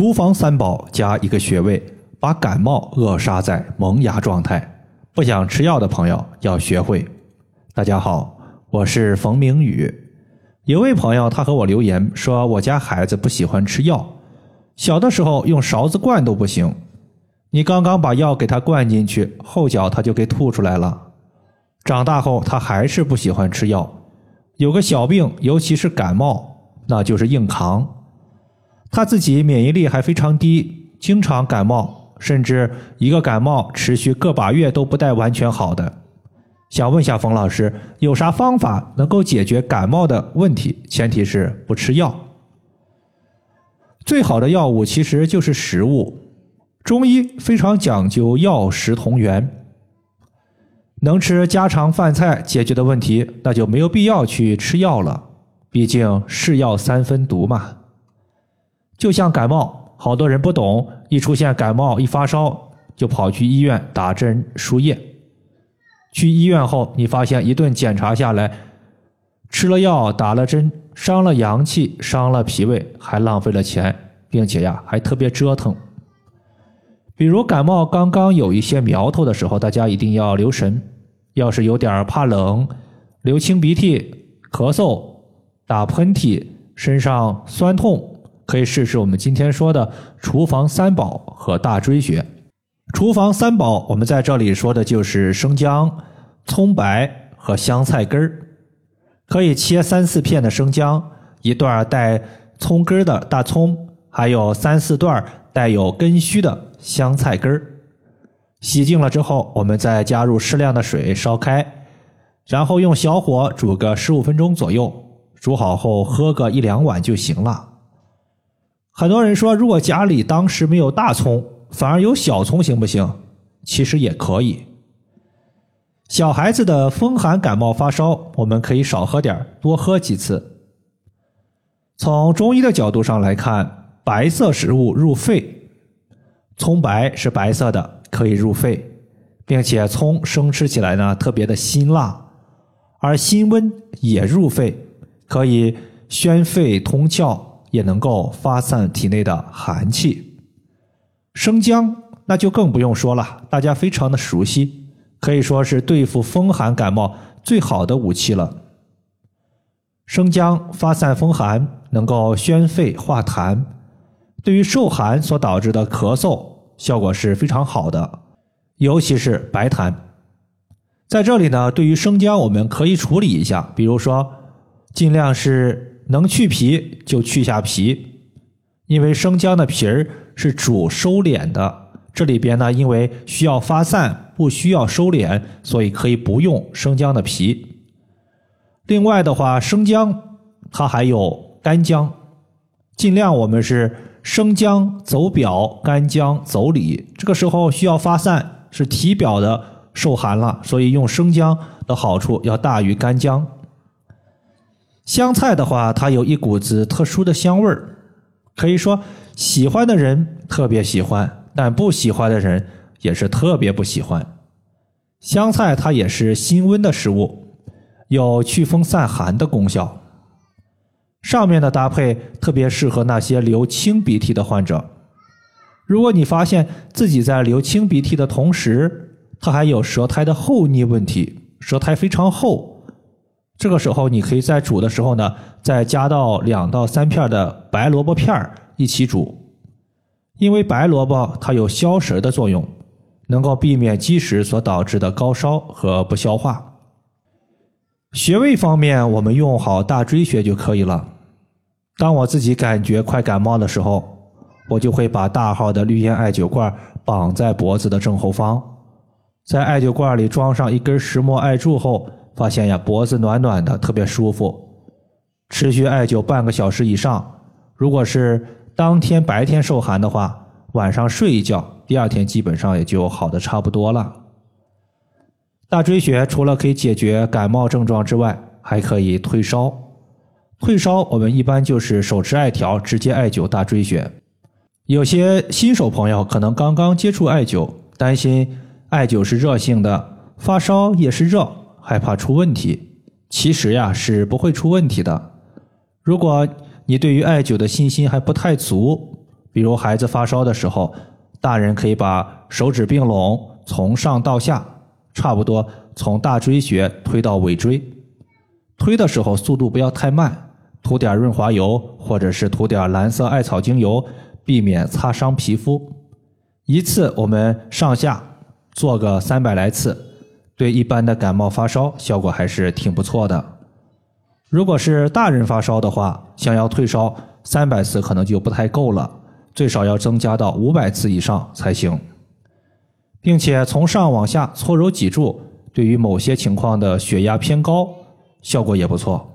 厨房三宝加一个穴位，把感冒扼杀在萌芽状态。不想吃药的朋友要学会。大家好，我是冯明宇。有位朋友他和我留言说，我家孩子不喜欢吃药，小的时候用勺子灌都不行。你刚刚把药给他灌进去，后脚他就给吐出来了。长大后他还是不喜欢吃药，有个小病，尤其是感冒，那就是硬扛。他自己免疫力还非常低，经常感冒，甚至一个感冒持续个把月都不带完全好的。想问一下冯老师，有啥方法能够解决感冒的问题？前提是不吃药。最好的药物其实就是食物，中医非常讲究药食同源，能吃家常饭菜解决的问题，那就没有必要去吃药了。毕竟是药三分毒嘛。就像感冒，好多人不懂，一出现感冒一发烧就跑去医院打针输液。去医院后，你发现一顿检查下来，吃了药打了针，伤了阳气，伤了脾胃，还浪费了钱，并且呀还特别折腾。比如感冒刚刚有一些苗头的时候，大家一定要留神。要是有点怕冷、流清鼻涕、咳嗽、打喷嚏、身上酸痛。可以试试我们今天说的厨房三宝和大椎穴。厨房三宝，我们在这里说的就是生姜、葱白和香菜根儿。可以切三四片的生姜，一段带葱根的大葱，还有三四段带有根须的香菜根儿。洗净了之后，我们再加入适量的水烧开，然后用小火煮个十五分钟左右。煮好后喝个一两碗就行了。很多人说，如果家里当时没有大葱，反而有小葱，行不行？其实也可以。小孩子的风寒感冒发烧，我们可以少喝点多喝几次。从中医的角度上来看，白色食物入肺，葱白是白色的，可以入肺，并且葱生吃起来呢特别的辛辣，而辛温也入肺，可以宣肺通窍。也能够发散体内的寒气，生姜那就更不用说了，大家非常的熟悉，可以说是对付风寒感冒最好的武器了。生姜发散风寒，能够宣肺化痰，对于受寒所导致的咳嗽效果是非常好的，尤其是白痰。在这里呢，对于生姜我们可以处理一下，比如说尽量是。能去皮就去下皮，因为生姜的皮儿是主收敛的。这里边呢，因为需要发散，不需要收敛，所以可以不用生姜的皮。另外的话，生姜它还有干姜，尽量我们是生姜走表，干姜走里。这个时候需要发散，是体表的受寒了，所以用生姜的好处要大于干姜。香菜的话，它有一股子特殊的香味儿，可以说喜欢的人特别喜欢，但不喜欢的人也是特别不喜欢。香菜它也是辛温的食物，有祛风散寒的功效。上面的搭配特别适合那些流清鼻涕的患者。如果你发现自己在流清鼻涕的同时，它还有舌苔的厚腻问题，舌苔非常厚。这个时候，你可以在煮的时候呢，再加到两到三片的白萝卜片儿一起煮，因为白萝卜它有消食的作用，能够避免积食所导致的高烧和不消化。穴位方面，我们用好大椎穴就可以了。当我自己感觉快感冒的时候，我就会把大号的绿烟艾灸罐绑在脖子的正后方，在艾灸罐里装上一根石墨艾柱后。发现呀，脖子暖暖的，特别舒服。持续艾灸半个小时以上。如果是当天白天受寒的话，晚上睡一觉，第二天基本上也就好的差不多了。大椎穴除了可以解决感冒症状之外，还可以退烧。退烧，我们一般就是手持艾条直接艾灸大椎穴。有些新手朋友可能刚刚接触艾灸，担心艾灸是热性的，发烧也是热。害怕出问题，其实呀是不会出问题的。如果你对于艾灸的信心还不太足，比如孩子发烧的时候，大人可以把手指并拢，从上到下，差不多从大椎穴推到尾椎。推的时候速度不要太慢，涂点润滑油或者是涂点蓝色艾草精油，避免擦伤皮肤。一次我们上下做个三百来次，对一般的感冒发烧效果还是挺不错的。如果是大人发烧的话，想要退烧，三百次可能就不太够了，最少要增加到五百次以上才行。并且从上往下搓揉脊柱，对于某些情况的血压偏高。效果也不错。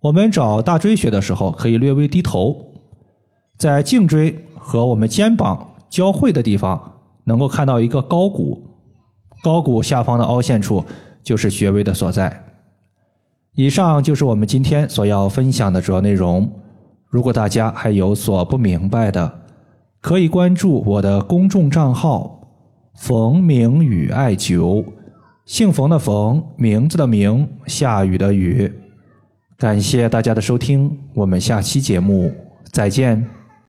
我们找大椎穴的时候，可以略微低头，在颈椎和我们肩膀交汇的地方，能够看到一个高骨，高骨下方的凹陷处就是穴位的所在。以上就是我们今天所要分享的主要内容。如果大家还有所不明白的，可以关注我的公众账号“冯明宇艾灸”。姓冯的冯，名字的名，下雨的雨。感谢大家的收听，我们下期节目再见。